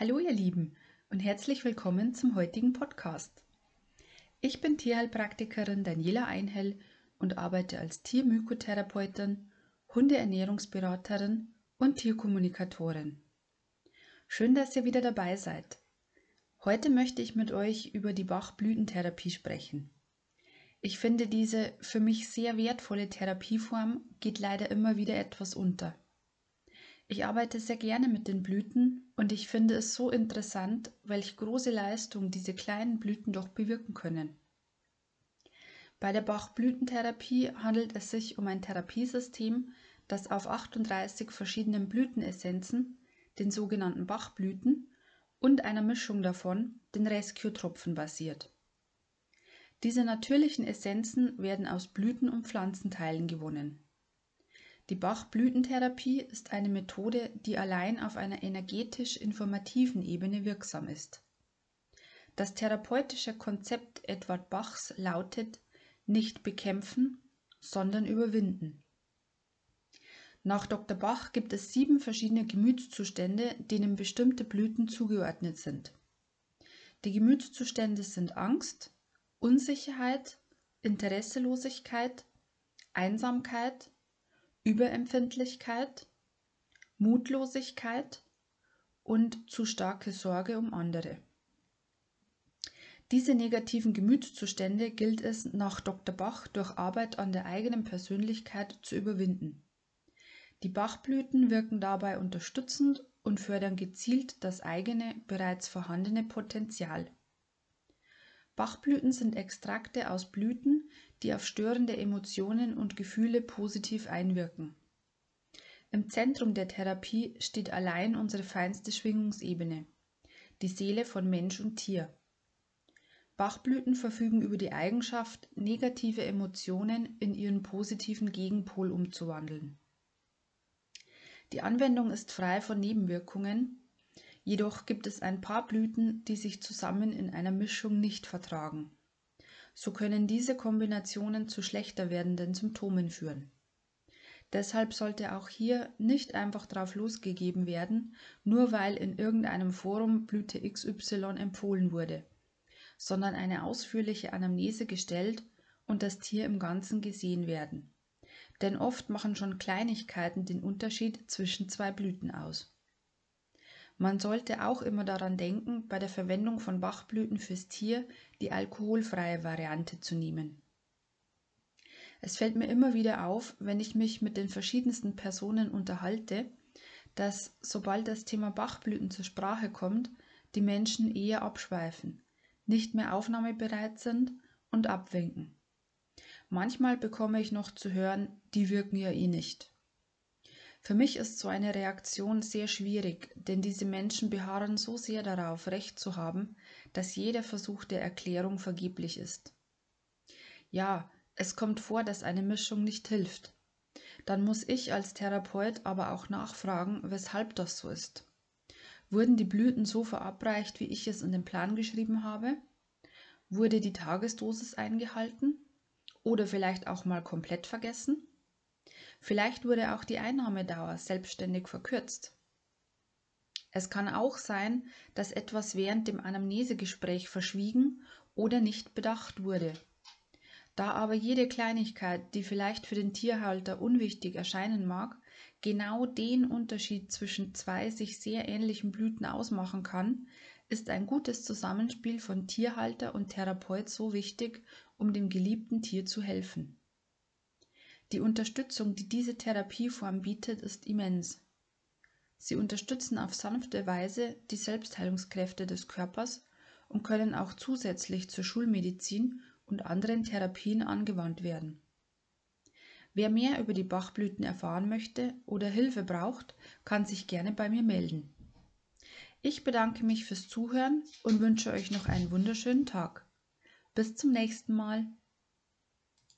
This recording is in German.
Hallo ihr Lieben und herzlich willkommen zum heutigen Podcast. Ich bin Tierheilpraktikerin Daniela Einhell und arbeite als Tiermykotherapeutin, Hundeernährungsberaterin und Tierkommunikatorin. Schön, dass ihr wieder dabei seid. Heute möchte ich mit euch über die Bachblütentherapie sprechen. Ich finde, diese für mich sehr wertvolle Therapieform geht leider immer wieder etwas unter. Ich arbeite sehr gerne mit den Blüten und ich finde es so interessant, welche große Leistung diese kleinen Blüten doch bewirken können. Bei der Bachblütentherapie handelt es sich um ein Therapiesystem, das auf 38 verschiedenen Blütenessenzen, den sogenannten Bachblüten, und einer Mischung davon, den Rescue-Tropfen, basiert. Diese natürlichen Essenzen werden aus Blüten und Pflanzenteilen gewonnen. Die Bach-Blütentherapie ist eine Methode, die allein auf einer energetisch-informativen Ebene wirksam ist. Das therapeutische Konzept Edward Bachs lautet nicht bekämpfen, sondern überwinden. Nach Dr. Bach gibt es sieben verschiedene Gemütszustände, denen bestimmte Blüten zugeordnet sind. Die Gemütszustände sind Angst, Unsicherheit, Interesselosigkeit, Einsamkeit, Überempfindlichkeit, Mutlosigkeit und zu starke Sorge um andere. Diese negativen Gemütszustände gilt es nach Dr. Bach durch Arbeit an der eigenen Persönlichkeit zu überwinden. Die Bachblüten wirken dabei unterstützend und fördern gezielt das eigene, bereits vorhandene Potenzial. Bachblüten sind Extrakte aus Blüten, die auf störende Emotionen und Gefühle positiv einwirken. Im Zentrum der Therapie steht allein unsere feinste Schwingungsebene, die Seele von Mensch und Tier. Bachblüten verfügen über die Eigenschaft, negative Emotionen in ihren positiven Gegenpol umzuwandeln. Die Anwendung ist frei von Nebenwirkungen, jedoch gibt es ein paar Blüten, die sich zusammen in einer Mischung nicht vertragen so können diese Kombinationen zu schlechter werdenden Symptomen führen. Deshalb sollte auch hier nicht einfach drauf losgegeben werden, nur weil in irgendeinem Forum Blüte XY empfohlen wurde, sondern eine ausführliche Anamnese gestellt und das Tier im Ganzen gesehen werden. Denn oft machen schon Kleinigkeiten den Unterschied zwischen zwei Blüten aus. Man sollte auch immer daran denken, bei der Verwendung von Bachblüten fürs Tier die alkoholfreie Variante zu nehmen. Es fällt mir immer wieder auf, wenn ich mich mit den verschiedensten Personen unterhalte, dass sobald das Thema Bachblüten zur Sprache kommt, die Menschen eher abschweifen, nicht mehr aufnahmebereit sind und abwinken. Manchmal bekomme ich noch zu hören, die wirken ja eh nicht. Für mich ist so eine Reaktion sehr schwierig, denn diese Menschen beharren so sehr darauf, Recht zu haben, dass jeder Versuch der Erklärung vergeblich ist. Ja, es kommt vor, dass eine Mischung nicht hilft. Dann muss ich als Therapeut aber auch nachfragen, weshalb das so ist. Wurden die Blüten so verabreicht, wie ich es in den Plan geschrieben habe? Wurde die Tagesdosis eingehalten? Oder vielleicht auch mal komplett vergessen? Vielleicht wurde auch die Einnahmedauer selbstständig verkürzt. Es kann auch sein, dass etwas während dem Anamnesegespräch verschwiegen oder nicht bedacht wurde. Da aber jede Kleinigkeit, die vielleicht für den Tierhalter unwichtig erscheinen mag, genau den Unterschied zwischen zwei sich sehr ähnlichen Blüten ausmachen kann, ist ein gutes Zusammenspiel von Tierhalter und Therapeut so wichtig, um dem geliebten Tier zu helfen. Die Unterstützung, die diese Therapieform bietet, ist immens. Sie unterstützen auf sanfte Weise die Selbstheilungskräfte des Körpers und können auch zusätzlich zur Schulmedizin und anderen Therapien angewandt werden. Wer mehr über die Bachblüten erfahren möchte oder Hilfe braucht, kann sich gerne bei mir melden. Ich bedanke mich fürs Zuhören und wünsche euch noch einen wunderschönen Tag. Bis zum nächsten Mal.